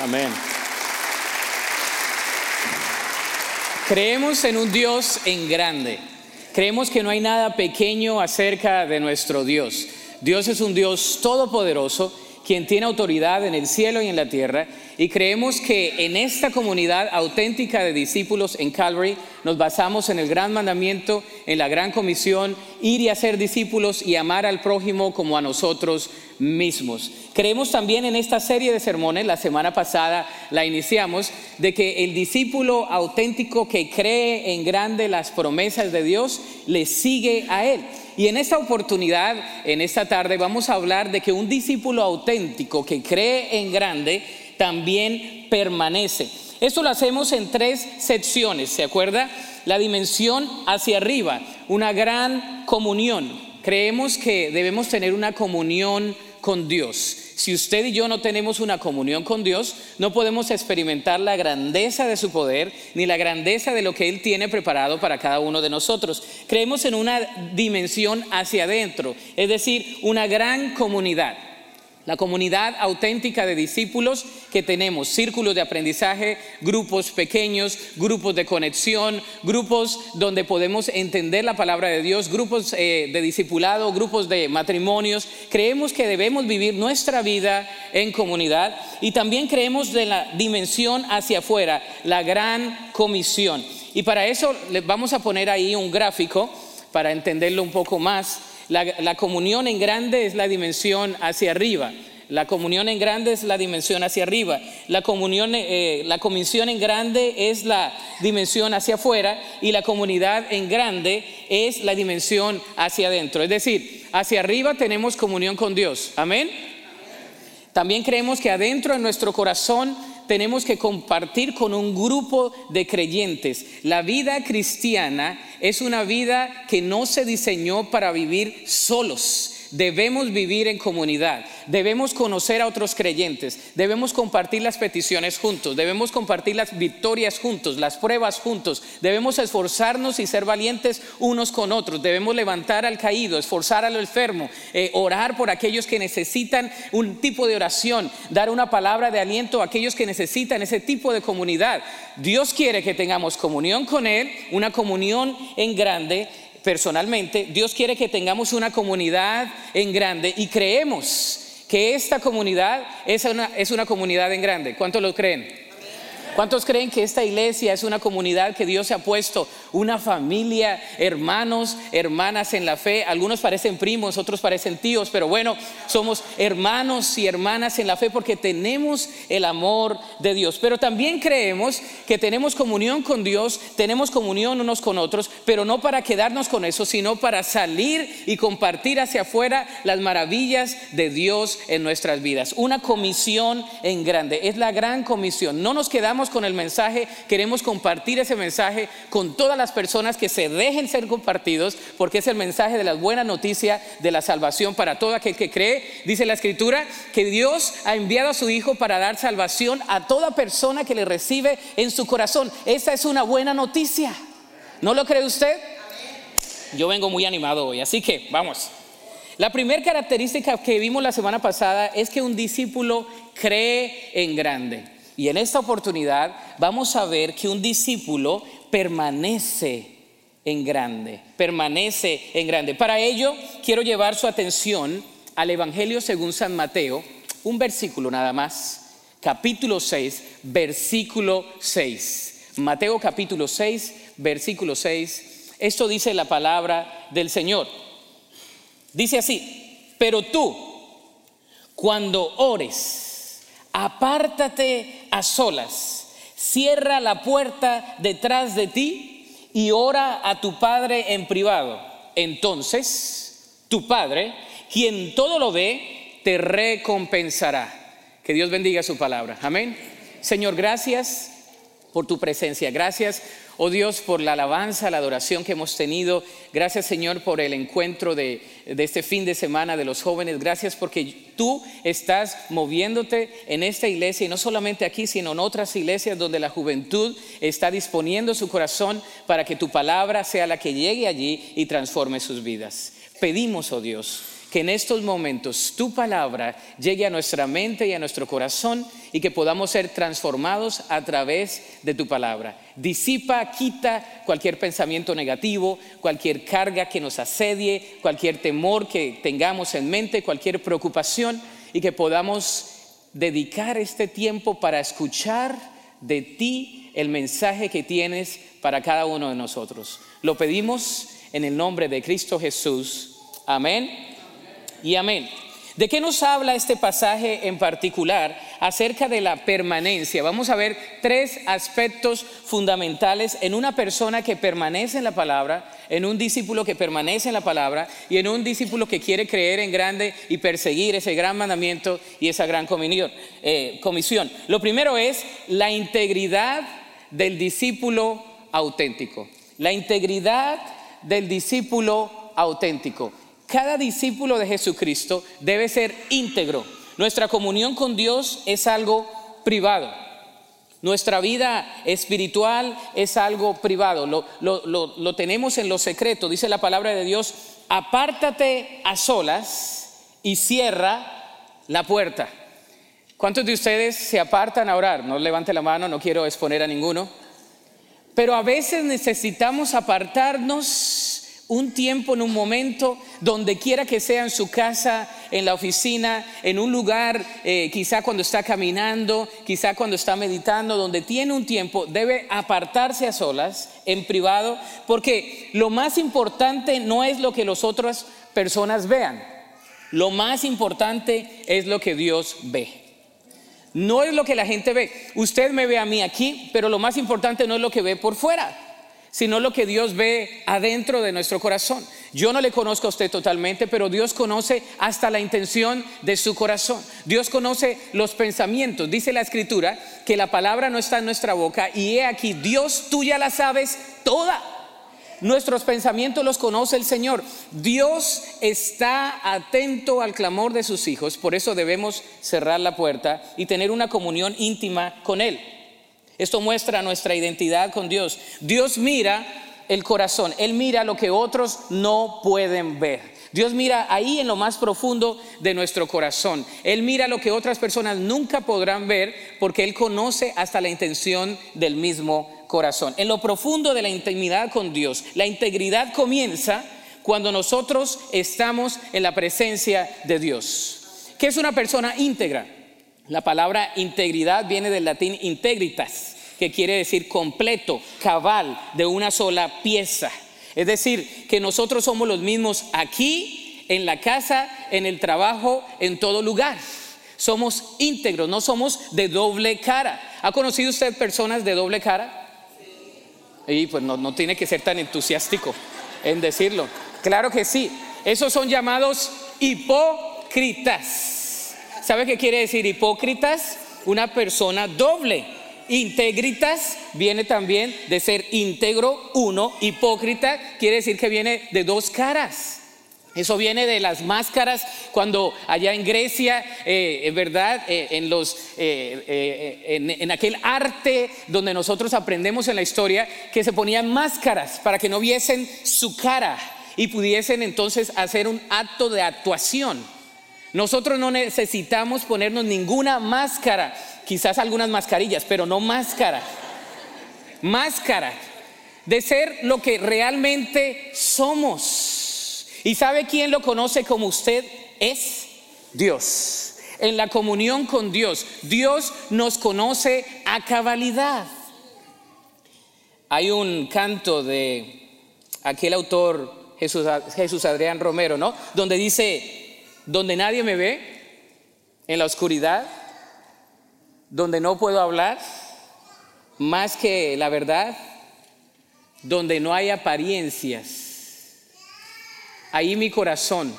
Amén. Creemos en un Dios en grande. Creemos que no hay nada pequeño acerca de nuestro Dios. Dios es un Dios todopoderoso, quien tiene autoridad en el cielo y en la tierra, y creemos que en esta comunidad auténtica de discípulos en Calvary nos basamos en el gran mandamiento, en la gran comisión, ir y hacer discípulos y amar al prójimo como a nosotros mismos. Creemos también en esta serie de sermones, la semana pasada la iniciamos, de que el discípulo auténtico que cree en grande las promesas de Dios, le sigue a Él. Y en esta oportunidad, en esta tarde, vamos a hablar de que un discípulo auténtico que cree en grande, también permanece. Esto lo hacemos en tres secciones, ¿se acuerda? La dimensión hacia arriba, una gran comunión. Creemos que debemos tener una comunión con Dios. Si usted y yo no tenemos una comunión con Dios, no podemos experimentar la grandeza de su poder ni la grandeza de lo que Él tiene preparado para cada uno de nosotros. Creemos en una dimensión hacia adentro, es decir, una gran comunidad. La comunidad auténtica de discípulos que tenemos, círculos de aprendizaje, grupos pequeños, grupos de conexión, grupos donde podemos entender la palabra de Dios, grupos eh, de discipulado, grupos de matrimonios. Creemos que debemos vivir nuestra vida en comunidad y también creemos de la dimensión hacia afuera, la gran comisión. Y para eso les vamos a poner ahí un gráfico para entenderlo un poco más. La, comunión en grande es la dimensión hacia arriba. La comunión en grande es la dimensión hacia arriba. La comunión, eh, la comisión en grande es la dimensión hacia afuera y la comunidad en grande es la dimensión hacia adentro. Es decir, hacia arriba tenemos comunión con Dios. Amén. También creemos que adentro en nuestro corazón tenemos que compartir con un grupo de creyentes. La vida cristiana es una vida que no se diseñó para vivir solos Debemos vivir en comunidad, debemos conocer a otros creyentes, debemos compartir las peticiones juntos, debemos compartir las victorias juntos, las pruebas juntos, debemos esforzarnos y ser valientes unos con otros, debemos levantar al caído, esforzar al enfermo, eh, orar por aquellos que necesitan un tipo de oración, dar una palabra de aliento a aquellos que necesitan ese tipo de comunidad. Dios quiere que tengamos comunión con Él, una comunión en grande personalmente, Dios quiere que tengamos una comunidad en grande y creemos que esta comunidad es una, es una comunidad en grande. ¿Cuántos lo creen? ¿Cuántos creen que esta iglesia es una comunidad que Dios se ha puesto? Una familia, hermanos, hermanas en la fe. Algunos parecen primos, otros parecen tíos, pero bueno, somos hermanos y hermanas en la fe porque tenemos el amor de Dios. Pero también creemos que tenemos comunión con Dios, tenemos comunión unos con otros, pero no para quedarnos con eso, sino para salir y compartir hacia afuera las maravillas de Dios en nuestras vidas. Una comisión en grande, es la gran comisión. No nos quedamos con el mensaje, queremos compartir ese mensaje con todas las personas que se dejen ser compartidos, porque es el mensaje de la buena noticia de la salvación para todo aquel que cree. Dice la escritura que Dios ha enviado a su Hijo para dar salvación a toda persona que le recibe en su corazón. Esa es una buena noticia. ¿No lo cree usted? Yo vengo muy animado hoy, así que vamos. La primera característica que vimos la semana pasada es que un discípulo cree en grande. Y en esta oportunidad vamos a ver que un discípulo permanece en grande, permanece en grande. Para ello quiero llevar su atención al Evangelio según San Mateo, un versículo nada más, capítulo 6, versículo 6. Mateo capítulo 6, versículo 6. Esto dice la palabra del Señor. Dice así, pero tú, cuando ores, apártate a solas, cierra la puerta detrás de ti y ora a tu Padre en privado. Entonces, tu Padre, quien todo lo ve, te recompensará. Que Dios bendiga su palabra. Amén. Señor, gracias por tu presencia. Gracias Oh Dios, por la alabanza, la adoración que hemos tenido. Gracias Señor por el encuentro de, este fin de semana de los jóvenes. Gracias porque tú estás moviéndote en esta iglesia y no solamente aquí, sino en otras iglesias donde la juventud está disponiendo su corazón para que tu palabra sea la que llegue allí y transforme sus vidas. Pedimos, oh Dios, que en estos momentos tu palabra llegue a nuestra mente y a nuestro corazón y que podamos ser transformados a través de tu palabra. Disipa, quita cualquier pensamiento negativo, cualquier carga que nos asedie, cualquier temor que tengamos en mente, cualquier preocupación y que podamos dedicar este tiempo para escuchar de ti el mensaje que tienes para cada uno de nosotros. Lo pedimos en el nombre de Cristo Jesús. Amén y amén. ¿De qué nos habla este pasaje en particular acerca de la permanencia? Vamos a ver tres aspectos fundamentales en una persona que permanece en la palabra, en un discípulo que permanece en la palabra y en un discípulo que quiere creer en grande y perseguir ese gran mandamiento y esa gran eh, comisión. Lo primero es la integridad del discípulo auténtico. La integridad del discípulo auténtico. Cada discípulo de Jesucristo debe ser íntegro. Nuestra comunión con Dios es algo privado. Nuestra vida espiritual es algo privado. Lo, tenemos en lo secreto. Dice la palabra de Dios, apártate a solas y cierra la puerta. ¿Cuántos de ustedes se apartan a orar? No levante la mano, no quiero exponer a ninguno. Pero a veces necesitamos apartarnos un tiempo, en un momento, donde quiera que sea en su casa, en la oficina, en un lugar, eh, quizá cuando está caminando, quizá cuando está meditando, donde tiene un tiempo, debe apartarse a solas, en privado, porque lo más importante no es lo que las otras personas vean, lo más importante es lo que Dios ve. No es lo que la gente ve. Usted me ve a mí aquí, pero lo más importante no es lo que ve por fuera sino lo que Dios ve adentro de nuestro corazón. Yo no le conozco a usted totalmente, pero Dios conoce hasta la intención de su corazón. Dios conoce los pensamientos. Dice la escritura que la palabra no está en nuestra boca y he aquí, Dios tú ya la sabes toda. Nuestros pensamientos los conoce el Señor. Dios está atento al clamor de sus hijos, por eso debemos cerrar la puerta y tener una comunión íntima con Él. Esto muestra nuestra identidad con Dios. Dios mira el corazón, Él mira lo que otros no pueden ver. Dios mira ahí en lo más profundo de nuestro corazón. Él mira lo que otras personas nunca podrán ver porque Él conoce hasta la intención del mismo corazón. En lo profundo de la intimidad con Dios, la integridad comienza cuando nosotros estamos en la presencia de Dios. ¿Qué es una persona íntegra? La palabra integridad viene del latín integritas, que quiere decir completo, cabal, de una sola pieza. Es decir, que nosotros somos los mismos aquí, en la casa, en el trabajo, en todo lugar. Somos íntegros, no somos de doble cara. ¿Ha conocido usted personas de doble cara? Y pues no, no tiene que ser tan entusiástico en decirlo. Claro que sí. Esos son llamados hipócritas. ¿Sabe qué quiere decir hipócritas? Una persona doble. Integritas viene también de ser íntegro, uno. Hipócrita quiere decir que viene de dos caras. Eso viene de las máscaras cuando allá en Grecia, eh, ¿verdad? Eh, los, eh, en, en, aquel arte donde nosotros aprendemos en la historia, que se ponían máscaras para que no viesen su cara y pudiesen entonces hacer un acto de actuación. Nosotros no necesitamos ponernos ninguna máscara, quizás algunas mascarillas, pero no máscara. Máscara de ser lo que realmente somos. ¿Y sabe quién lo conoce como usted es? Dios. En la comunión con Dios, Dios nos conoce a cabalidad. Hay un canto de aquel autor Jesús, Jesús Adrián Romero, ¿no? Donde dice, donde nadie me ve, en la oscuridad, donde no puedo hablar más que la verdad, donde no hay apariencias. Ahí mi corazón,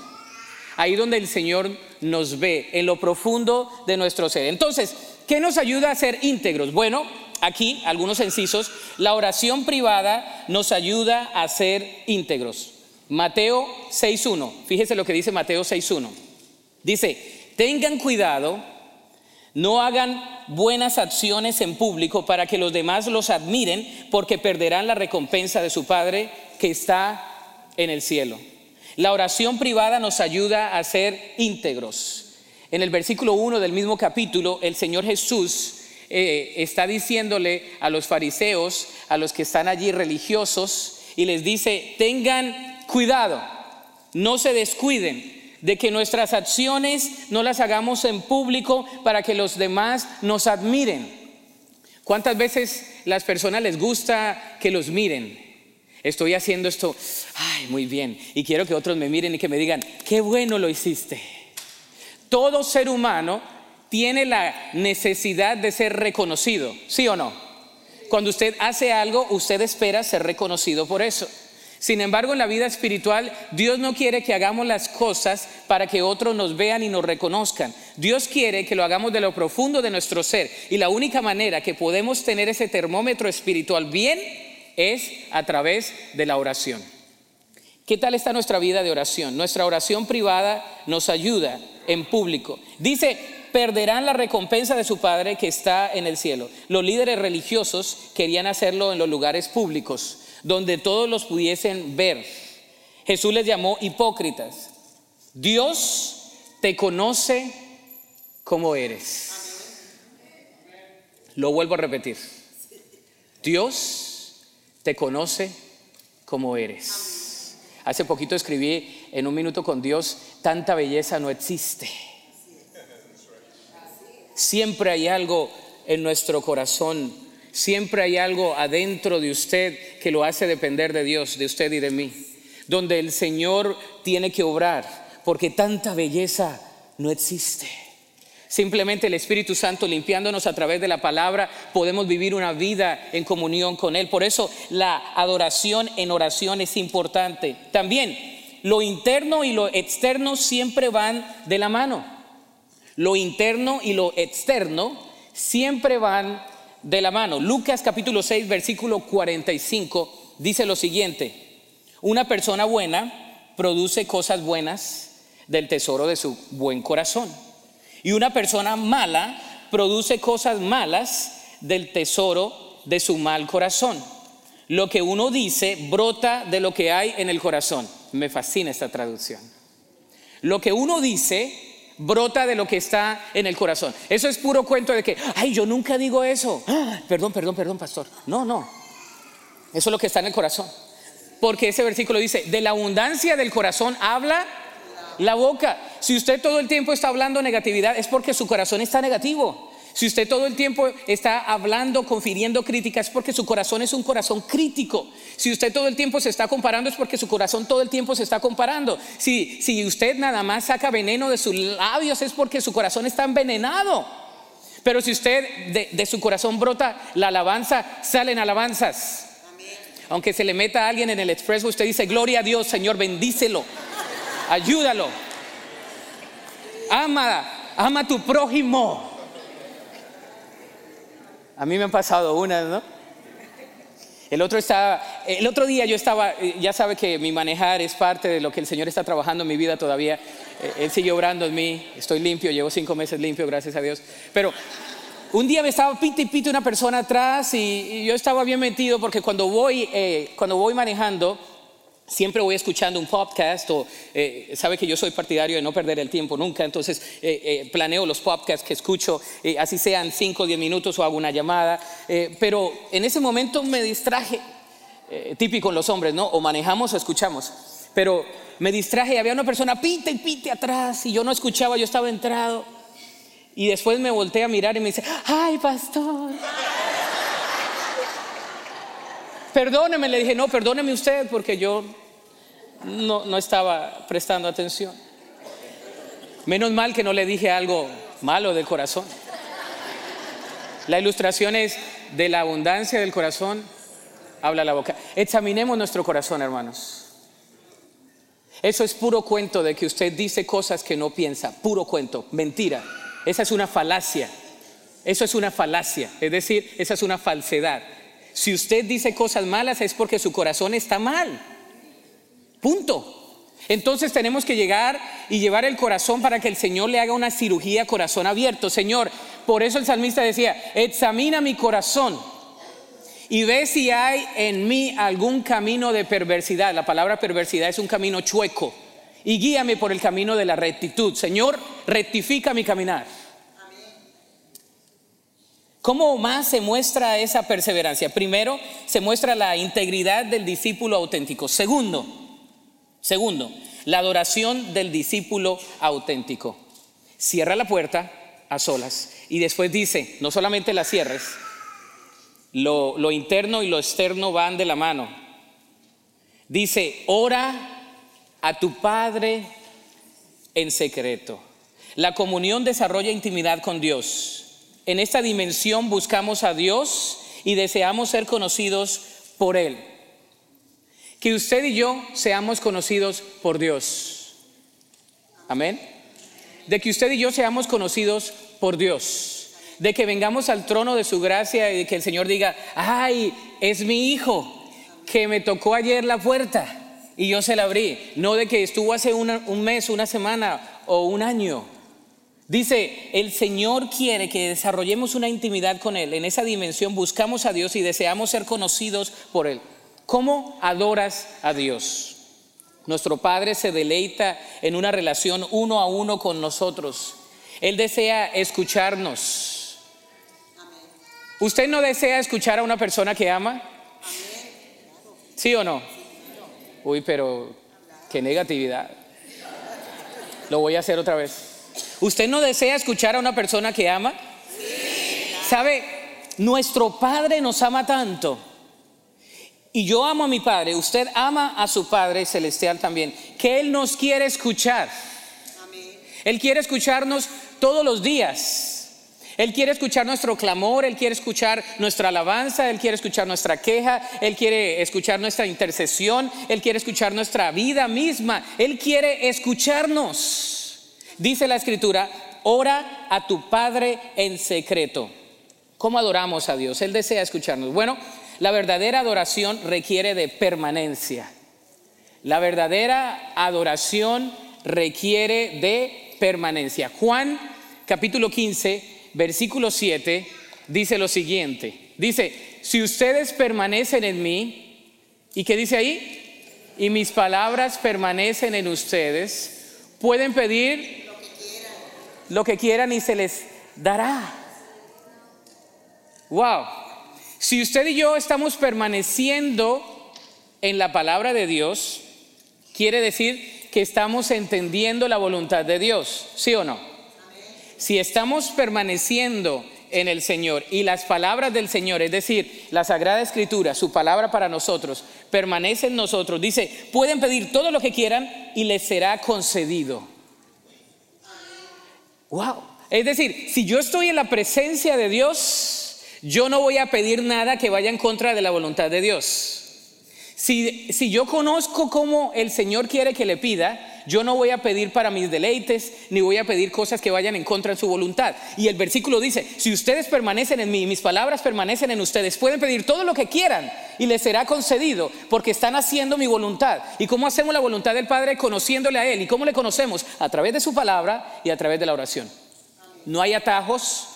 ahí donde el Señor nos ve, en lo profundo de nuestro ser. Entonces, ¿qué nos ayuda a ser íntegros? Bueno, aquí algunos incisos, la oración privada nos ayuda a ser íntegros. Mateo 6.1, fíjese lo que dice Mateo 6.1. Dice, tengan cuidado, no hagan buenas acciones en público para que los demás los admiren, porque perderán la recompensa de su Padre que está en el cielo. La oración privada nos ayuda a ser íntegros. En el versículo 1 del mismo capítulo, el Señor Jesús eh, está diciéndole a los fariseos, a los que están allí religiosos, y les dice, tengan cuidado, no se descuiden de que nuestras acciones no las hagamos en público para que los demás nos admiren. ¿Cuántas veces las personas les gusta que los miren? Estoy haciendo esto, ay, muy bien, y quiero que otros me miren y que me digan, qué bueno lo hiciste. Todo ser humano tiene la necesidad de ser reconocido, ¿sí o no? Cuando usted hace algo, usted espera ser reconocido por eso. Sin embargo, en la vida espiritual, Dios no quiere que hagamos las cosas para que otros nos vean y nos reconozcan. Dios quiere que lo hagamos de lo profundo de nuestro ser. Y la única manera que podemos tener ese termómetro espiritual bien es a través de la oración. ¿Qué tal está nuestra vida de oración? Nuestra oración privada nos ayuda en público. Dice, perderán la recompensa de su Padre que está en el cielo. Los líderes religiosos querían hacerlo en los lugares públicos, donde todos los pudiesen ver. Jesús les llamó hipócritas. Dios te conoce como eres. Lo vuelvo a repetir. Dios te conoce como eres. Hace poquito escribí en un minuto con Dios, tanta belleza no existe. Siempre hay algo en nuestro corazón, siempre hay algo adentro de usted que lo hace depender de Dios, de usted y de mí, donde el Señor tiene que obrar, porque tanta belleza no existe. Simplemente el Espíritu Santo limpiándonos a través de la palabra, podemos vivir una vida en comunión con Él. Por eso la adoración en oración es importante. También lo interno y lo externo siempre van de la mano. Lo interno y lo externo siempre van de la mano. Lucas capítulo 6, versículo 45 dice lo siguiente, una persona buena produce cosas buenas del tesoro de su buen corazón. Y una persona mala produce cosas malas del tesoro de su mal corazón. Lo que uno dice brota de lo que hay en el corazón. Me fascina esta traducción. Lo que uno dice brota de lo que está en el corazón. Eso es puro cuento de que, ay, yo nunca digo eso. Ah, perdón, perdón, perdón, pastor. No, no. Eso es lo que está en el corazón. Porque ese versículo dice, de la abundancia del corazón habla la boca. Si usted todo el tiempo está hablando negatividad, es porque su corazón está negativo. Si usted todo el tiempo está hablando, confiriendo críticas, es porque su corazón es un corazón crítico. Si usted todo el tiempo se está comparando, es porque su corazón todo el tiempo se está comparando. Si, si usted nada más saca veneno de sus labios, es porque su corazón está envenenado. Pero si usted de, su corazón brota la alabanza, salen alabanzas. Aunque se le meta a alguien en el expreso, usted dice, gloria a Dios, Señor, bendícelo, ayúdalo. Ama, ama a tu prójimo. A mí me han pasado unas, ¿no? El otro, estaba, el otro día yo estaba, eh, ya sabe que mi manejar es parte de lo que el Señor está trabajando en mi vida todavía. Eh, él sigue obrando en mí, estoy limpio, llevo cinco meses limpio, gracias a Dios. Pero un día me estaba pita y pita una persona atrás y, yo estaba bien metido porque cuando voy, eh, cuando voy manejando, Siempre voy escuchando un podcast o eh, sabe que yo soy partidario de no perder el tiempo nunca, entonces eh, eh, planeo los podcasts que escucho, así sean 5 o 10 minutos o hago una llamada, pero en ese momento me distraje, típico en los hombres, ¿no? O manejamos o escuchamos, pero me distraje, había una persona pite y pite atrás y yo no escuchaba, yo estaba entrado y después me volteé a mirar y me dice, ay pastor. Perdóneme, le dije, no, perdóneme usted porque yo no, no estaba prestando atención. Menos mal que no le dije algo malo del corazón. La ilustración es de la abundancia del corazón, habla la boca. Examinemos nuestro corazón, hermanos. Eso es puro cuento de que usted dice cosas que no piensa, puro cuento, mentira. Esa es una falacia. Eso es una falacia, es decir, esa es una falsedad. Si usted dice cosas malas es porque su corazón está mal. Punto. Entonces tenemos que llegar y llevar el corazón para que el Señor le haga una cirugía corazón abierto. Señor, por eso el salmista decía, examina mi corazón y ve si hay en mí algún camino de perversidad. La palabra perversidad es un camino chueco, y guíame por el camino de la rectitud. Señor, rectifica mi caminar. ¿Cómo más se muestra esa perseverancia? Primero, se muestra la integridad del discípulo auténtico. Segundo, segundo, la adoración del discípulo auténtico. Cierra la puerta a solas y después dice, no solamente la cierres, lo, lo interno y lo externo van de la mano. Dice, ora a tu Padre en secreto. La comunión desarrolla intimidad con Dios. En esta dimensión buscamos a Dios y deseamos ser conocidos por Él. Que usted y yo seamos conocidos por Dios. Amén. De que usted y yo seamos conocidos por Dios. De que vengamos al trono de su gracia y que el Señor diga, ay, es mi hijo que me tocó ayer la puerta y yo se la abrí. No de que estuvo hace un mes, una semana o un año. Dice, el Señor quiere que desarrollemos una intimidad con Él. En esa dimensión buscamos a Dios y deseamos ser conocidos por Él. ¿Cómo adoras a Dios? Nuestro Padre se deleita en una relación uno a uno con nosotros. Él desea escucharnos. ¿Usted no desea escuchar a una persona que ama? ¿Sí o no? Uy, pero qué negatividad. Lo voy a hacer otra vez. ¿Usted no desea escuchar a una persona que ama? ¿Sabe? Nuestro Padre nos ama tanto. Y yo amo a mi Padre, usted ama a su Padre celestial también, que Él nos quiere escuchar. Él quiere escucharnos todos los días. Él quiere escuchar nuestro clamor, Él quiere escuchar nuestra alabanza, Él quiere escuchar nuestra queja, Él quiere escuchar nuestra intercesión, Él quiere escuchar nuestra vida misma, Él quiere escucharnos. Dice la escritura, ora a tu Padre en secreto. ¿Cómo adoramos a Dios? Él desea escucharnos. Bueno, la verdadera adoración requiere de permanencia. La verdadera adoración requiere de permanencia. Juan capítulo 15, versículo 7 dice lo siguiente. Dice, si ustedes permanecen en mí, ¿y qué dice ahí? Y mis palabras permanecen en ustedes, pueden pedir lo que quieran y se les dará. Wow. Si usted y yo estamos permaneciendo en la palabra de Dios, quiere decir que estamos entendiendo la voluntad de Dios, ¿sí o no? Si estamos permaneciendo en el Señor y las palabras del Señor, es decir, la Sagrada Escritura, su palabra para nosotros, permanece en nosotros, dice, pueden pedir todo lo que quieran y les será concedido. Wow. Es decir, si yo estoy en la presencia de Dios, yo no voy a pedir nada que vaya en contra de la voluntad de Dios. Si, si, yo conozco cómo el Señor quiere que le pida, yo no voy a pedir para mis deleites, ni voy a pedir cosas que vayan en contra de su voluntad. Y el versículo dice, si ustedes permanecen en mí, mis palabras permanecen en ustedes, pueden pedir todo lo que quieran y les será concedido, porque están haciendo mi voluntad. ¿Y cómo hacemos la voluntad del Padre? Conociéndole a Él. ¿Y cómo le conocemos? A través de su palabra y a través de la oración. No hay atajos,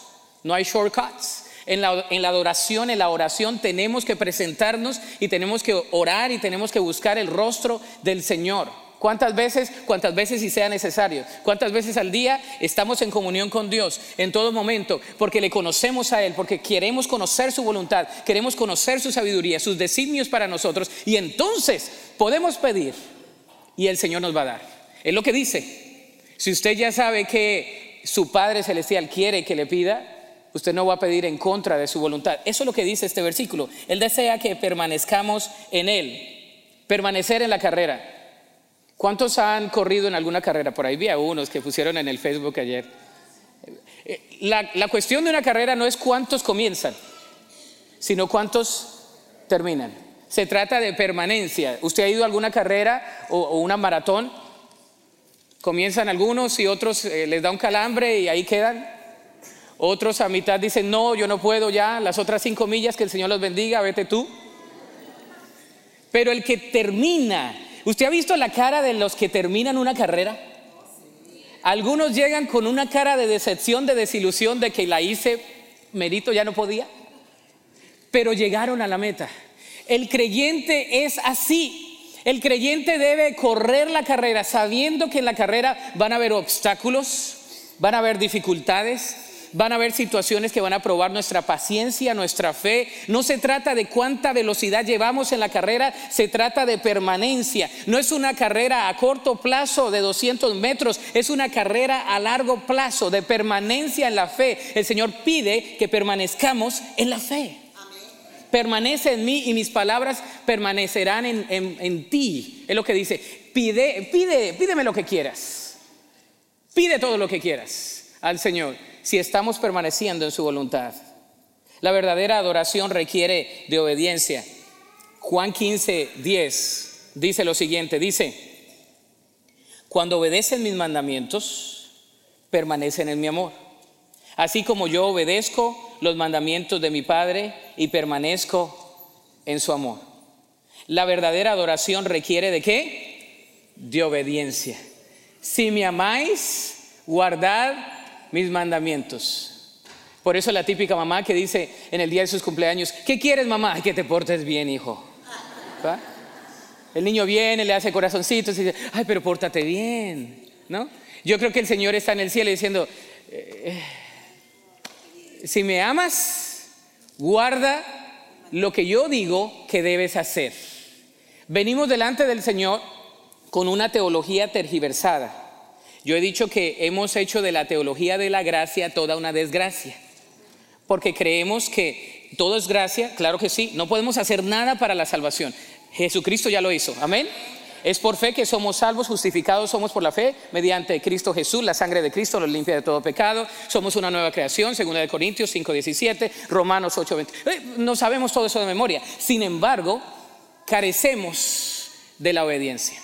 no hay shortcuts. En la, en la, adoración, en la oración tenemos que presentarnos y tenemos que orar y tenemos que buscar el rostro del Señor. ¿Cuántas veces? Cuántas veces si sea necesario. ¿Cuántas veces al día estamos en comunión con Dios en todo momento? Porque le conocemos a Él, porque queremos conocer su voluntad, queremos conocer su sabiduría, sus designios para nosotros. Y entonces podemos pedir y el Señor nos va a dar. Es lo que dice. Si usted ya sabe que su Padre Celestial quiere que le pida, usted no va a pedir en contra de su voluntad. Eso es lo que dice este versículo. Él desea que permanezcamos en Él. Permanecer en la carrera. ¿Cuántos han corrido en alguna carrera? Por ahí vi a unos que pusieron en el Facebook ayer. Eh, la, la, cuestión de una carrera no es cuántos comienzan, sino cuántos terminan. Se trata de permanencia. ¿Usted ha ido a alguna carrera o, una maratón? Comienzan algunos y otros eh, les da un calambre y ahí quedan. Otros a mitad dicen, no, yo no puedo ya, las otras cinco millas, que el Señor los bendiga, vete tú. Pero el que termina ¿Usted ha visto la cara de los que terminan una carrera? Algunos llegan con una cara de decepción, de desilusión, de que la hice, merito ya no podía, pero llegaron a la meta. El creyente es así. El creyente debe correr la carrera sabiendo que en la carrera van a haber obstáculos, van a haber dificultades, van a haber situaciones que van a probar nuestra paciencia, nuestra fe. No se trata de cuánta velocidad llevamos en la carrera, se trata de permanencia. No es una carrera a corto plazo de 200 metros, es una carrera a largo plazo de permanencia en la fe. El Señor pide que permanezcamos en la fe. Permanece en mí y mis palabras permanecerán en, en ti. Es lo que dice. Pide, pide, pídeme lo que quieras. Pide todo lo que quieras al Señor si estamos permaneciendo en su voluntad. La verdadera adoración requiere de obediencia. Juan 15, 10 dice lo siguiente, dice, cuando obedecen mis mandamientos, permanecen en mi amor. Así como yo obedezco los mandamientos de mi Padre y permanezco en su amor. La verdadera adoración requiere de qué? De obediencia. Si me amáis, guardad mis mandamientos. Por eso la típica mamá que dice en el día de sus cumpleaños, ¿qué quieres mamá? Que te portes bien, hijo. El niño viene, le hace corazoncitos y dice, ay, pero pórtate bien, ¿no? Yo creo que el Señor está en el cielo diciendo, eh, si me amas, guarda lo que yo digo que debes hacer. Venimos delante del Señor con una teología tergiversada. Yo he dicho que hemos hecho de la teología de la gracia toda una desgracia, porque creemos que todo es gracia, claro que sí, no podemos hacer nada para la salvación. Jesucristo ya lo hizo, amén. Es por fe que somos salvos, justificados somos por la fe, mediante Cristo Jesús, la sangre de Cristo nos limpia de todo pecado, somos una nueva creación, segunda de Corintios 5:17, Romanos 8:20. Eh, no sabemos todo eso de memoria. Sin embargo, carecemos de la obediencia.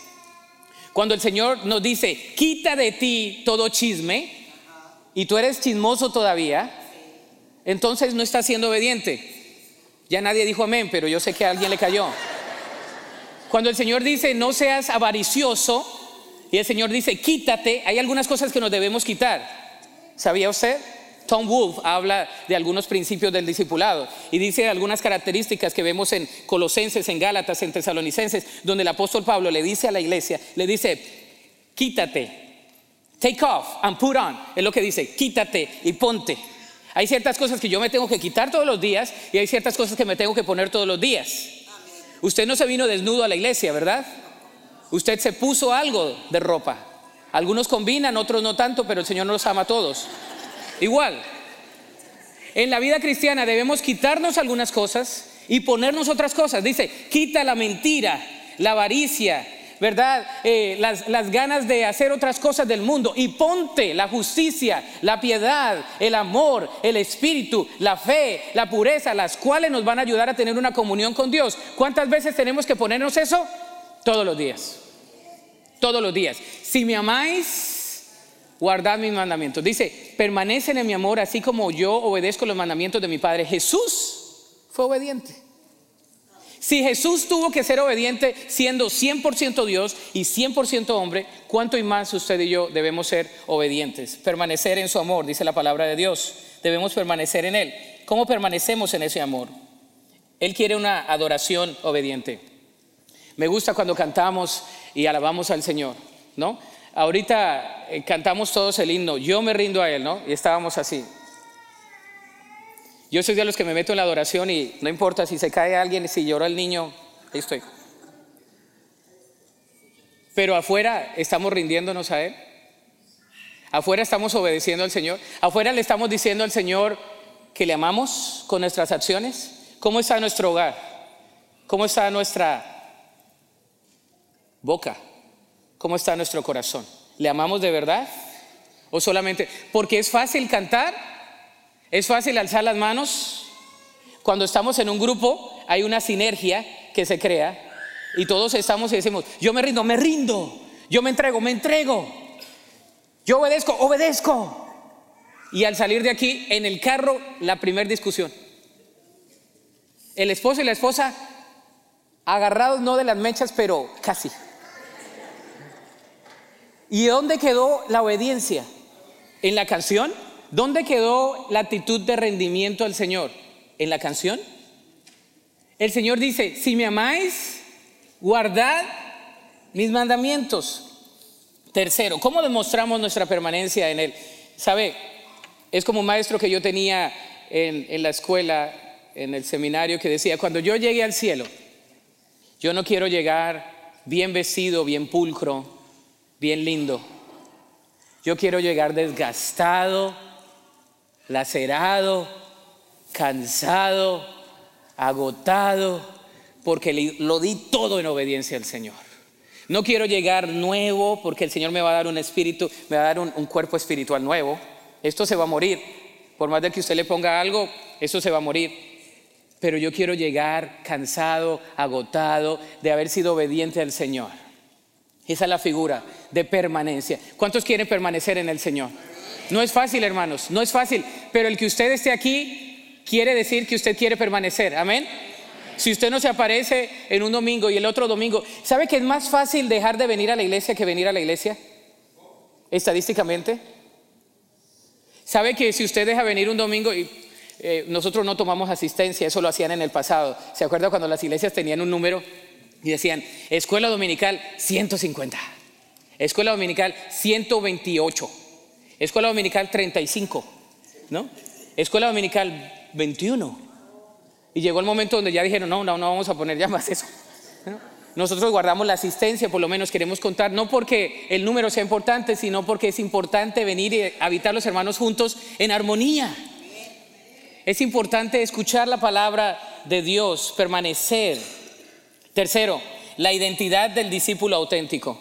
Cuando el Señor nos dice, quita de ti todo chisme, y tú eres chismoso todavía, entonces no estás siendo obediente. Ya nadie dijo amén, pero yo sé que a alguien le cayó. Cuando el Señor dice, no seas avaricioso, y el Señor dice, quítate, hay algunas cosas que nos debemos quitar. ¿Sabía usted? Tom Wolfe habla de algunos principios del discipulado y dice algunas características que vemos en Colosenses, en Gálatas, en Tesalonicenses, donde el apóstol Pablo le dice a la iglesia, le dice, quítate, take off and put on, es lo que dice, quítate y ponte. Hay ciertas cosas que yo me tengo que quitar todos los días y hay ciertas cosas que me tengo que poner todos los días. Usted no se vino desnudo a la iglesia, ¿verdad? Usted se puso algo de ropa. Algunos combinan, otros no tanto, pero el Señor nos ama a todos. Igual, en la vida cristiana debemos quitarnos algunas cosas y ponernos otras cosas. Dice, quita la mentira, la avaricia, ¿verdad? Eh, las, las, ganas de hacer otras cosas del mundo y ponte la justicia, la piedad, el amor, el espíritu, la fe, la pureza, las cuales nos van a ayudar a tener una comunión con Dios. ¿Cuántas veces tenemos que ponernos eso? Todos los días. Todos los días. Si me amáis, guardad mis mandamientos. Dice, permanecen en mi amor así como yo obedezco los mandamientos de mi Padre. Jesús fue obediente. Si Jesús tuvo que ser obediente siendo 100% Dios y 100% hombre, ¿cuánto y más usted y yo debemos ser obedientes? Permanecer en su amor, dice la palabra de Dios. Debemos permanecer en Él. ¿Cómo permanecemos en ese amor? Él quiere una adoración obediente. Me gusta cuando cantamos y alabamos al Señor, ¿no? Ahorita eh, cantamos todos el himno, yo me rindo a Él, ¿no? Y estábamos así. Yo soy de los que me meto en la adoración y no importa si se cae alguien, si llora el niño, ahí estoy. Pero afuera estamos rindiéndonos a Él. Afuera estamos obedeciendo al Señor. Afuera le estamos diciendo al Señor que le amamos con nuestras acciones. ¿Cómo está nuestro hogar? ¿Cómo está nuestra boca? ¿Cómo está nuestro corazón? ¿Le amamos de verdad? ¿O solamente? Porque es fácil cantar, es fácil alzar las manos. Cuando estamos en un grupo hay una sinergia que se crea y todos estamos y decimos, yo me rindo, me rindo, yo me entrego, me entrego, yo obedezco, obedezco. Y al salir de aquí, en el carro, la primera discusión. El esposo y la esposa agarrados no de las mechas, pero casi. ¿Y dónde quedó la obediencia? ¿En la canción? ¿Dónde quedó la actitud de rendimiento al Señor? ¿En la canción? El Señor dice, si me amáis, guardad mis mandamientos. Tercero, ¿cómo demostramos nuestra permanencia en Él? ¿Sabe? Es como un maestro que yo tenía en, en la escuela, en el seminario, que decía, cuando yo llegue al cielo, yo no quiero llegar bien vestido, bien pulcro, bien lindo. Yo quiero llegar desgastado, lacerado, cansado, agotado, porque lo di todo en obediencia al Señor. No quiero llegar nuevo porque el Señor me va a dar un espíritu, me va a dar un, cuerpo espiritual nuevo. Esto se va a morir. Por más de que usted le ponga algo, eso se va a morir. Pero yo quiero llegar cansado, agotado de haber sido obediente al Señor. Esa es la figura de permanencia. ¿Cuántos quieren permanecer en el Señor? No es fácil, hermanos, no es fácil. Pero el que usted esté aquí quiere decir que usted quiere permanecer. Amén. Si usted no se aparece en un domingo y el otro domingo, ¿sabe que es más fácil dejar de venir a la iglesia que venir a la iglesia? Estadísticamente. ¿Sabe que si usted deja venir un domingo y eh, nosotros no tomamos asistencia, eso lo hacían en el pasado. ¿Se acuerda cuando las iglesias tenían un número y decían, escuela dominical 150, escuela dominical 128, escuela dominical 35, ¿no? Escuela dominical 21. Y llegó el momento donde ya dijeron, no, no, no vamos a poner ya más eso. Nosotros guardamos la asistencia, por lo menos queremos contar, no porque el número sea importante, sino porque es importante venir y habitar los hermanos juntos en armonía. Es importante escuchar la palabra de Dios, permanecer. Tercero, la identidad del discípulo auténtico.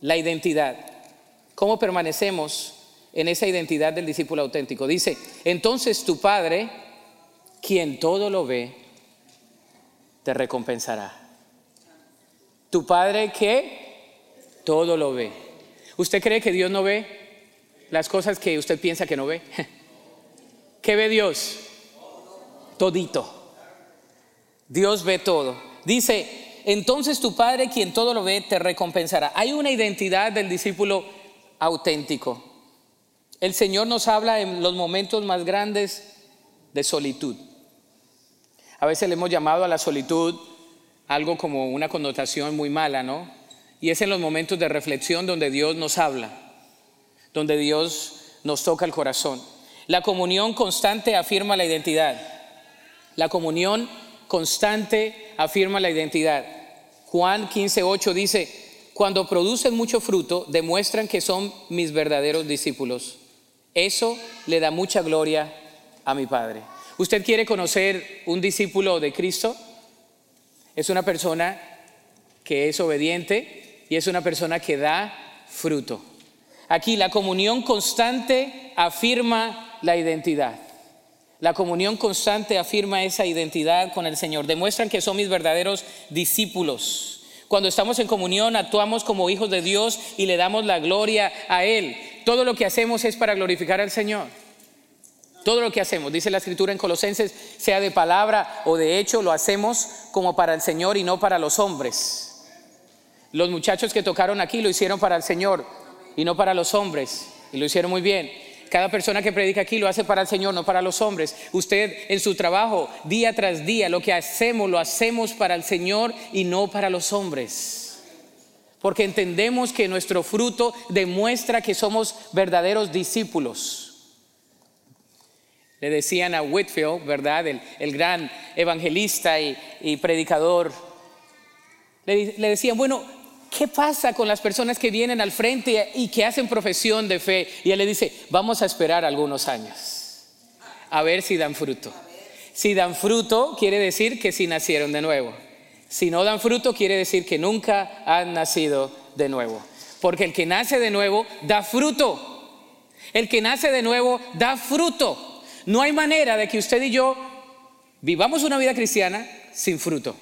La identidad. ¿Cómo permanecemos en esa identidad del discípulo auténtico? Dice, entonces tu Padre quien todo lo ve, te recompensará. Tu Padre que todo lo ve. ¿Usted cree que Dios no ve las cosas que usted piensa que no ve? ¿Qué ve Dios? Todito. Dios ve todo. Dice, entonces tu Padre, quien todo lo ve, te recompensará. Hay una identidad del discípulo auténtico. El Señor nos habla en los momentos más grandes de solitud. A veces le hemos llamado a la solitud algo como una connotación muy mala, ¿no? Y es en los momentos de reflexión donde Dios nos habla, donde Dios nos toca el corazón. La comunión constante afirma la identidad. La comunión constante afirma la identidad. Juan 15:8 dice, cuando producen mucho fruto, demuestran que son mis verdaderos discípulos. Eso le da mucha gloria a mi Padre. ¿Usted quiere conocer un discípulo de Cristo? Es una persona que es obediente y es una persona que da fruto. Aquí la comunión constante afirma la identidad. La comunión constante afirma esa identidad con el Señor. Demuestran que son mis verdaderos discípulos. Cuando estamos en comunión actuamos como hijos de Dios y le damos la gloria a Él. Todo lo que hacemos es para glorificar al Señor. Todo lo que hacemos, dice la escritura en Colosenses, sea de palabra o de hecho, lo hacemos como para el Señor y no para los hombres. Los muchachos que tocaron aquí lo hicieron para el Señor y no para los hombres. Y lo hicieron muy bien. Cada persona que predica aquí lo hace para el Señor, no para los hombres. Usted en su trabajo, día tras día, lo que hacemos, lo hacemos para el Señor y no para los hombres. Porque entendemos que nuestro fruto demuestra que somos verdaderos discípulos. Le decían a Whitfield, ¿verdad? El, gran evangelista y, predicador. Le, le, decían, bueno, ¿qué pasa con las personas que vienen al frente y que hacen profesión de fe? Y él le dice, vamos a esperar algunos años, a ver si dan fruto. Si dan fruto, quiere decir que sí nacieron de nuevo. Si no dan fruto, quiere decir que nunca han nacido de nuevo. Porque el que nace de nuevo da fruto. El que nace de nuevo da fruto. No hay manera de que usted y yo vivamos una vida cristiana sin fruto.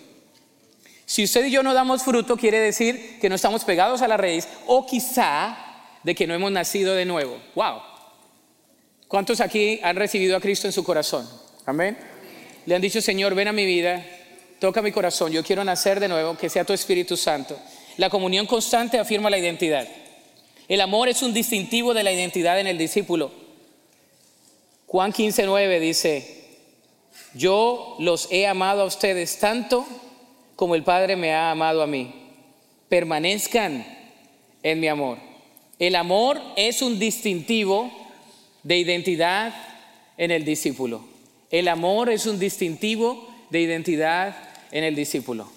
Si usted y yo no damos fruto, quiere decir que no estamos pegados a la raíz o quizá de que no hemos nacido de nuevo. Wow. ¿Cuántos aquí han recibido a Cristo en su corazón? Amén. Le han dicho, Señor, ven a mi vida, toca mi corazón, yo quiero nacer de nuevo, que sea tu Espíritu Santo. La comunión constante afirma la identidad. El amor es un distintivo de la identidad en el discípulo. Juan 15:9 dice, yo los he amado a ustedes tanto como el Padre me ha amado a mí. permanezcan en mi amor. El amor es un distintivo de identidad en el discípulo. El amor es un distintivo de identidad en el discípulo.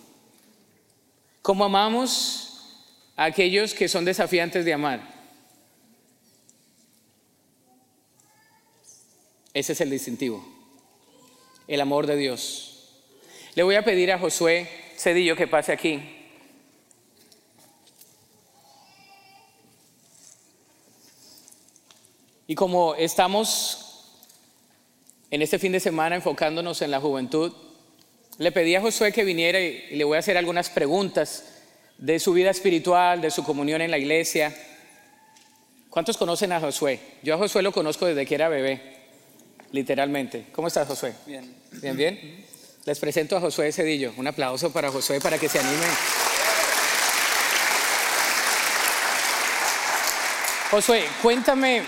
¿Cómo amamos a aquellos que son desafiantes de amar? Ese es el distintivo. El amor de Dios. Le voy a pedir a Josué Cedillo que pase aquí. Y como estamos en este fin de semana enfocándonos en la juventud, le pedí a Josué que viniera y le voy a hacer algunas preguntas de su vida espiritual, de su comunión en la iglesia. ¿Cuántos conocen a Josué? Yo a Josué lo conozco desde que era bebé literalmente. ¿Cómo estás, Josué? Bien. Bien, bien. Les presento a Josué Cedillo. Un aplauso para Josué para que se anime. Josué, cuéntame,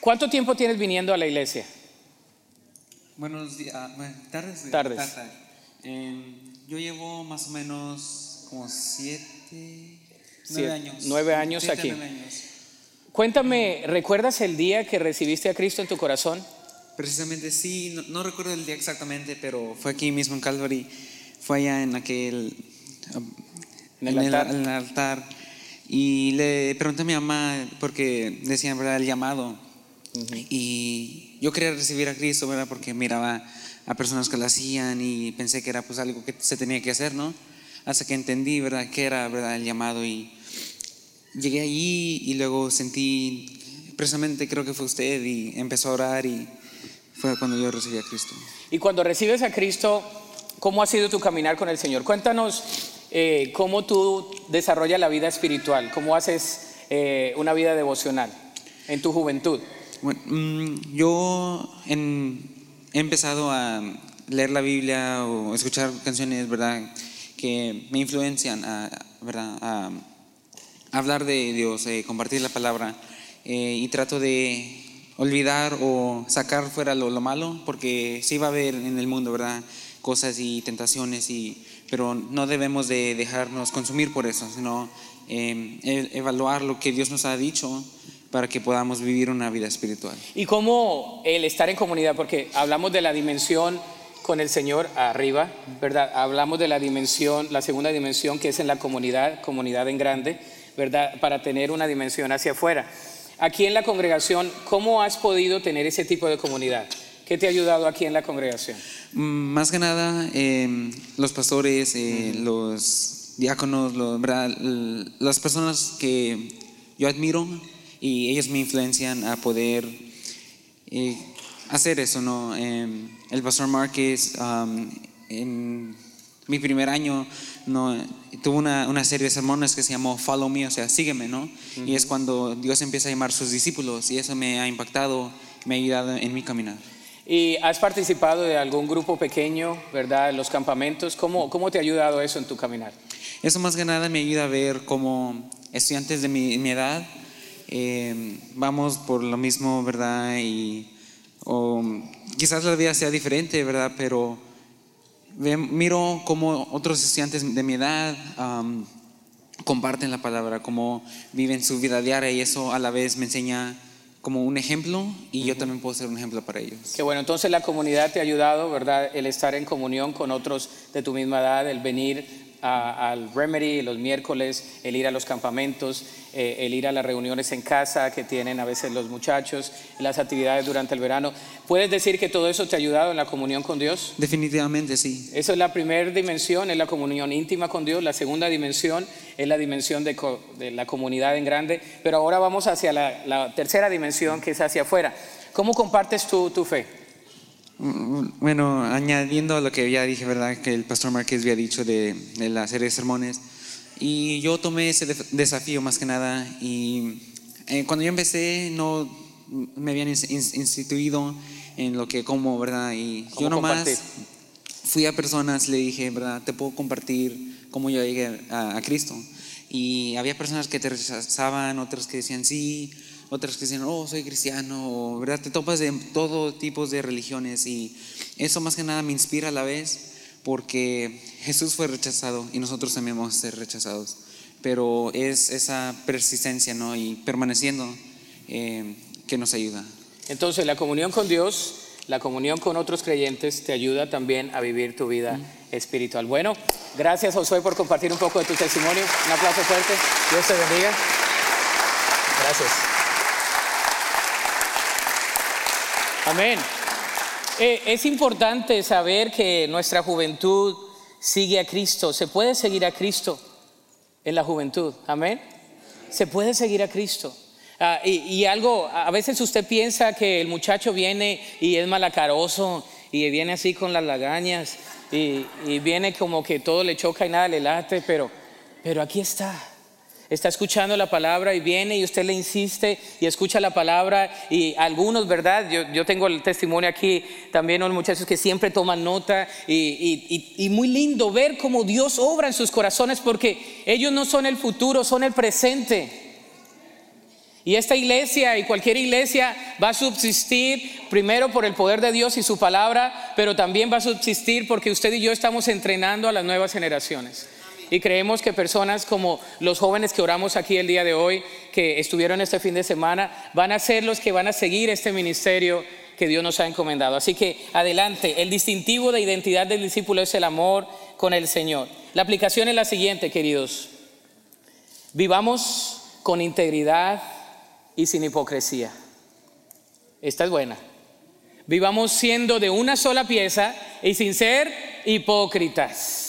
¿cuánto tiempo tienes viniendo a la iglesia? Buenos días, ah, tardes. Tardes. Eh, yo llevo más o menos como siete, Siete- nueve años. nueve años Siete, aquí. nueve años. Cuéntame, ¿recuerdas el día que recibiste a Cristo en tu corazón? Precisamente sí, no, no recuerdo el día exactamente, pero fue aquí mismo en Calvary. Fue allá en aquel. En el altar. en el altar. Y le pregunté a mi mamá, porque decían, ¿verdad?, el llamado. Y yo quería recibir a Cristo, ¿verdad?, porque miraba a personas que lo hacían y pensé que era pues algo que se tenía que hacer, ¿no? Hasta que entendí, ¿verdad?, que era, ¿verdad?, el llamado. Y llegué allí y luego sentí, precisamente creo que fue usted, y empezó a orar y fue cuando yo recibí a Cristo. Y cuando recibes a Cristo, ¿cómo ha sido tu caminar con el Señor? Cuéntanos eh, cómo tú desarrollas la vida espiritual, cómo haces eh, una vida devocional en tu juventud. Bueno, mm, yo en- he empezado a leer la Biblia o escuchar canciones, ¿verdad? Que me influencian, a, ¿verdad? A hablar de Dios, eh, compartir la palabra eh, y trato de olvidar o sacar fuera lo, lo malo porque sí va a haber en el mundo, ¿verdad? Cosas y tentaciones, y, pero no debemos de dejarnos consumir por eso, sino eh, e- evaluar lo que Dios nos ha dicho para que podamos vivir una vida espiritual. Y cómo el estar en comunidad, porque hablamos de la dimensión con el Señor arriba, ¿verdad? Hablamos de la dimensión, la segunda dimensión que es en la comunidad, comunidad en grande, ¿verdad? Para tener una dimensión hacia afuera. Aquí en la congregación, ¿cómo has podido tener ese tipo de comunidad? ¿Qué te ha ayudado aquí en la congregación? Mm, Más que nada, eh, los pastores, eh, los diáconos, las personas que yo admiro y ellos me influencian a poder eh, hacer eso, ¿no? Eh, el pastor Márquez, um, en mi primer año, no, tuvo una, una serie de sermones que se llamó Follow Me, o sea, sígueme, ¿no? Y es cuando Dios empieza a llamar a sus discípulos y eso me ha impactado, me ha ayudado en mi caminar. ¿Y has participado de algún grupo pequeño, verdad, en los campamentos? ¿Cómo, cómo te ha ayudado eso en tu caminar? Eso más que nada me ayuda a ver cómo estudiantes de mi, mi edad eh, vamos por lo mismo, ¿verdad? Y o, quizás la vida sea diferente, ¿verdad? Pero miro cómo otros estudiantes de mi edad comparten la palabra, cómo viven su vida diaria y eso a la vez me enseña como un ejemplo y yo también puedo ser un ejemplo para ellos. Que bueno, entonces la comunidad te ha ayudado, ¿verdad? El estar en comunión con otros de tu misma edad, el venir a- al Remedy los miércoles, el ir a los campamentos, eh, el ir a las reuniones en casa que tienen a veces los muchachos, las actividades durante el verano. ¿Puedes decir que todo eso te ha ayudado en la comunión con Dios? Definitivamente sí. Esa es la primera dimensión, es la comunión íntima con Dios. La segunda dimensión es la dimensión de, co- de la comunidad en grande. Pero ahora vamos hacia la, la tercera dimensión, que es hacia afuera. ¿Cómo compartes tú tu fe? Mm, Bueno, añadiendo a lo que ya dije, ¿verdad? Que el pastor Márquez había dicho de, de la serie de sermones. Y yo tomé ese def- desafío más que nada. Y eh, cuando yo empecé, no me habían ins- ins- instituido en lo que como, ¿verdad? Y ¿Cómo yo nomás compartir? fui a personas, le dije, ¿verdad? Te puedo compartir cómo yo llegué a, a Cristo. Y había personas que te rechazaban, otras que decían sí, otras que decían, oh, soy cristiano, ¿verdad? Te topas de todo tipo de religiones y eso más que nada me inspira a la vez porque Jesús fue rechazado y nosotros también vamos a ser rechazados. pero es esa persistencia ¿no? y permaneciendo eh, que nos ayuda. Entonces la comunión con Dios, la comunión con otros creyentes te ayuda también a vivir tu vida espiritual. Bueno, gracias Josué por compartir un poco de tu testimonio. Un aplauso fuerte. Dios te bendiga. Gracias. Amén. Eh, es importante saber que nuestra juventud sigue a Cristo. Se puede seguir a Cristo en la juventud. Amén. Se puede seguir a Cristo. Ah, y, algo, a veces usted piensa que el muchacho viene y es malacaroso y viene así con las lagañas y, y viene como que todo le choca y nada le late, pero, pero aquí está está escuchando la palabra y viene y usted le insiste y escucha la palabra y algunos, ¿verdad? Yo, yo tengo el testimonio aquí también, los muchachos que siempre toman nota y, y, muy lindo ver cómo Dios obra en sus corazones porque ellos no son el futuro, son el presente. Y esta iglesia y cualquier iglesia va a subsistir primero por el poder de Dios y su palabra, pero también va a subsistir porque usted y yo estamos entrenando a las nuevas generaciones. Y creemos que personas como los jóvenes que oramos aquí el día de hoy, que estuvieron este fin de semana, van a ser los que van a seguir este ministerio que Dios nos ha encomendado. Así que adelante, el distintivo de identidad del discípulo es el amor con el Señor. La aplicación es la siguiente, queridos. Vivamos con integridad y sin hipocresía. Esta es buena. Vivamos siendo de una sola pieza y sin ser hipócritas.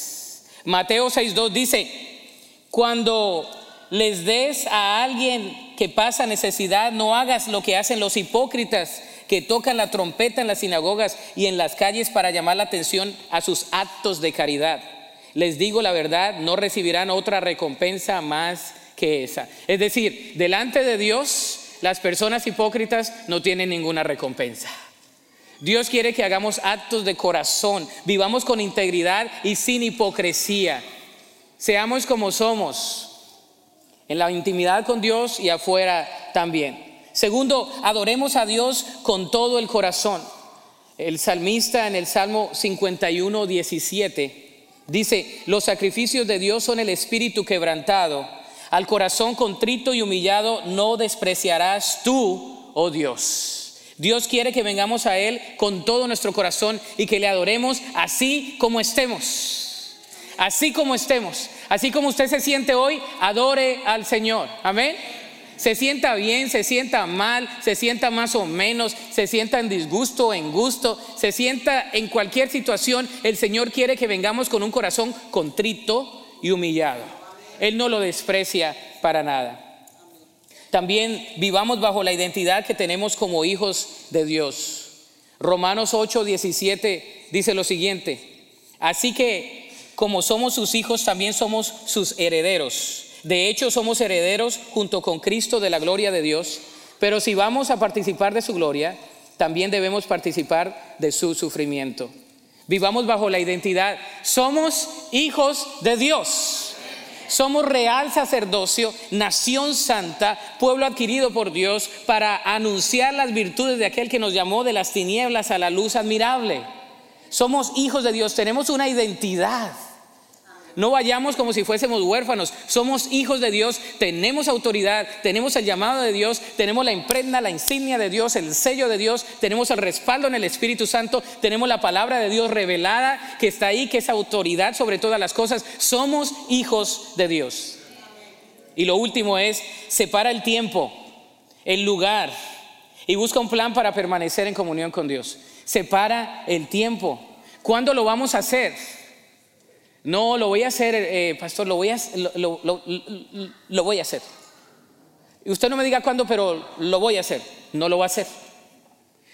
Mateo 6.2 dice, cuando les des a alguien que pasa necesidad, no hagas lo que hacen los hipócritas que tocan la trompeta en las sinagogas y en las calles para llamar la atención a sus actos de caridad. Les digo la verdad, no recibirán otra recompensa más que esa. Es decir, delante de Dios, las personas hipócritas no tienen ninguna recompensa. Dios quiere que hagamos actos de corazón, vivamos con integridad y sin hipocresía. Seamos como somos, en la intimidad con Dios y afuera también. Segundo, adoremos a Dios con todo el corazón. El salmista en el Salmo 51, 17 dice, los sacrificios de Dios son el espíritu quebrantado. Al corazón contrito y humillado no despreciarás tú, oh Dios. Dios quiere que vengamos a Él con todo nuestro corazón y que le adoremos así como estemos. Así como estemos. Así como usted se siente hoy, adore al Señor. Amén. Se sienta bien, se sienta mal, se sienta más o menos, se sienta en disgusto o en gusto, se sienta en cualquier situación. El Señor quiere que vengamos con un corazón contrito y humillado. Él no lo desprecia para nada. También vivamos bajo la identidad que tenemos como hijos de Dios. Romanos 8, 17 dice lo siguiente. Así que como somos sus hijos, también somos sus herederos. De hecho, somos herederos junto con Cristo de la gloria de Dios. Pero si vamos a participar de su gloria, también debemos participar de su sufrimiento. Vivamos bajo la identidad. Somos hijos de Dios. Somos real sacerdocio, nación santa, pueblo adquirido por Dios para anunciar las virtudes de aquel que nos llamó de las tinieblas a la luz admirable. Somos hijos de Dios, tenemos una identidad. No vayamos como si fuésemos huérfanos. Somos hijos de Dios, tenemos autoridad, tenemos el llamado de Dios, tenemos la imprenta, la insignia de Dios, el sello de Dios, tenemos el respaldo en el Espíritu Santo, tenemos la palabra de Dios revelada que está ahí, que es autoridad sobre todas las cosas. Somos hijos de Dios. Y lo último es, separa el tiempo, el lugar y busca un plan para permanecer en comunión con Dios. Separa el tiempo. ¿Cuándo lo vamos a hacer? No, lo voy a hacer, eh, pastor, lo voy a, lo, lo, voy a hacer. Y usted no me diga cuándo, pero lo voy a hacer. No lo va a hacer.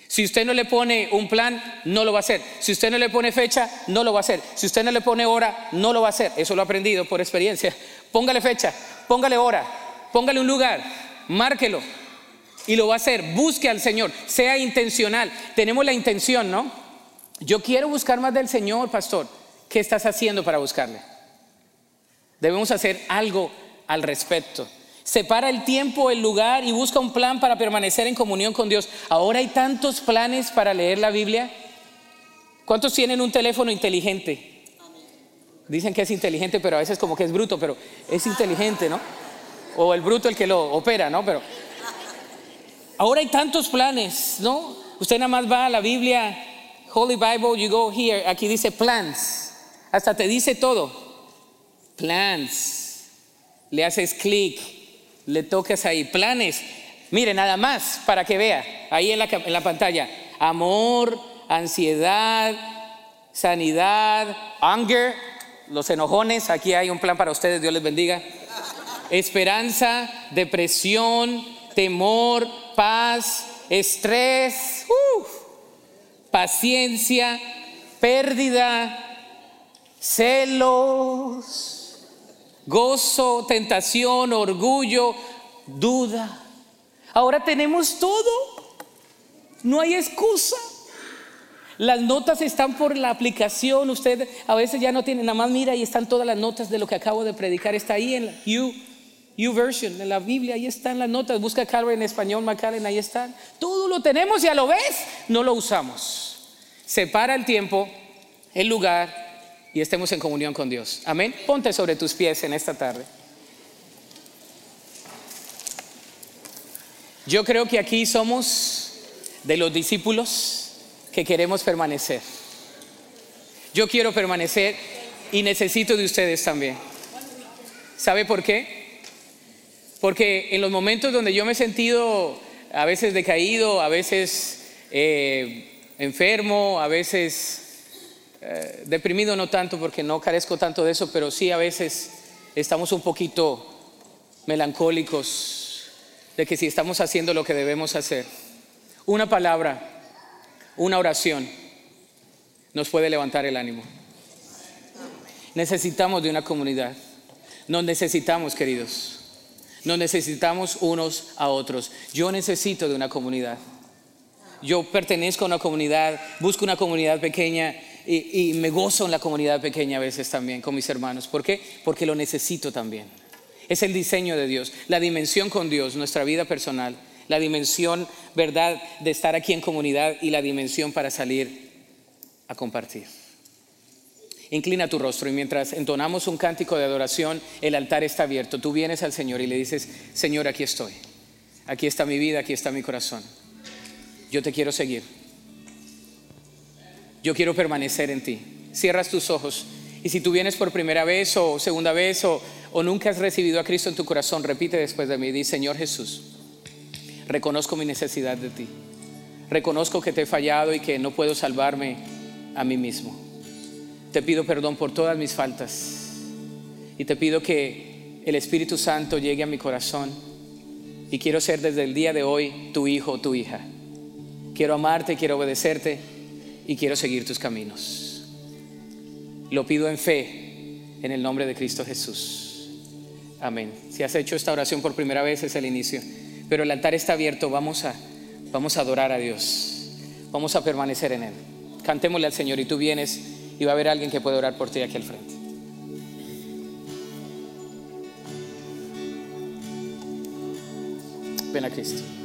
Si usted no le pone un plan, no lo va a hacer. Si usted no le pone fecha, no lo va a hacer. Si usted no le pone hora, no lo va a hacer. Eso lo he aprendido por experiencia. Póngale fecha, póngale hora, póngale un lugar, márquelo. Y lo va a hacer. Busque al Señor, sea intencional. Tenemos la intención, ¿no? Yo quiero buscar más del Señor, pastor. ¿Qué estás haciendo para buscarle? Debemos hacer algo al respecto. Separa el tiempo, el lugar y busca un plan para permanecer en comunión con Dios. Ahora hay tantos planes para leer la Biblia. ¿Cuántos tienen un teléfono inteligente? Dicen que es inteligente, pero a veces como que es bruto, pero es inteligente, ¿no? O el bruto el que lo opera, ¿no? Pero ahora hay tantos planes, ¿no? Usted nada más va a la Biblia, Holy Bible, you go here, aquí dice plans. Hasta te dice todo. Plans. Le haces clic, le tocas ahí, planes. Mire, nada más para que vea, ahí en la, en la pantalla. Amor, ansiedad, sanidad, anger, los enojones, aquí hay un plan para ustedes, Dios les bendiga. Esperanza, depresión, temor, paz, estrés, paciencia, pérdida, celos, gozo, tentación, orgullo, duda. Ahora tenemos todo. No hay excusa. Las notas están por la aplicación. Usted a veces ya no tiene nada más mira y están todas las notas de lo que acabo de predicar. Está ahí en la U, version, en la Biblia. Ahí están las notas. Busca Calvary en español, McAllen, ahí están. Todo lo tenemos y a lo ves, no lo usamos. Separa el tiempo, el lugar y estemos en comunión con Dios. Amén. Ponte sobre tus pies en esta tarde. Yo creo que aquí somos de los discípulos que queremos permanecer. Yo quiero permanecer y necesito de ustedes también. ¿Sabe por qué? Porque en los momentos donde yo me he sentido a veces decaído, a veces eh, enfermo, a veces eh, deprimido, no tanto porque no carezco tanto de eso, pero sí a veces estamos un poquito melancólicos de que si estamos haciendo lo que debemos hacer. Una palabra una oración nos puede levantar el ánimo. Necesitamos de una comunidad. Nos necesitamos, queridos. Nos necesitamos unos a otros. Yo necesito de una comunidad. Yo pertenezco a una comunidad, busco una comunidad pequeña y, me gozo en la comunidad pequeña a veces también con mis hermanos. ¿Por qué? Porque lo necesito también. Es el diseño de Dios, la dimensión con Dios, nuestra vida personal la dimensión, ¿verdad?, de estar aquí en comunidad y la dimensión para salir a compartir. Inclina tu rostro y mientras entonamos un cántico de adoración, el altar está abierto. Tú vienes al Señor y le dices, Señor, aquí estoy. Aquí está mi vida, aquí está mi corazón. Yo te quiero seguir. Yo quiero permanecer en ti. Cierras tus ojos y si tú vienes por primera vez o segunda vez o, o nunca has recibido a Cristo en tu corazón, repite después de mí, di Señor Jesús reconozco mi necesidad de ti. Reconozco que te he fallado y que no puedo salvarme a mí mismo. Te pido perdón por todas mis faltas y te pido que el Espíritu Santo llegue a mi corazón y quiero ser desde el día de hoy tu hijo o tu hija. Quiero amarte, quiero obedecerte y quiero seguir tus caminos. Lo pido en fe en el nombre de Cristo Jesús. Amén. Si has hecho esta oración por primera vez es el inicio pero el altar está abierto, vamos a, vamos a adorar a Dios, vamos a permanecer en Él. Cantémosle al Señor y tú vienes y va a haber alguien que puede orar por ti aquí al frente. Ven a Cristo.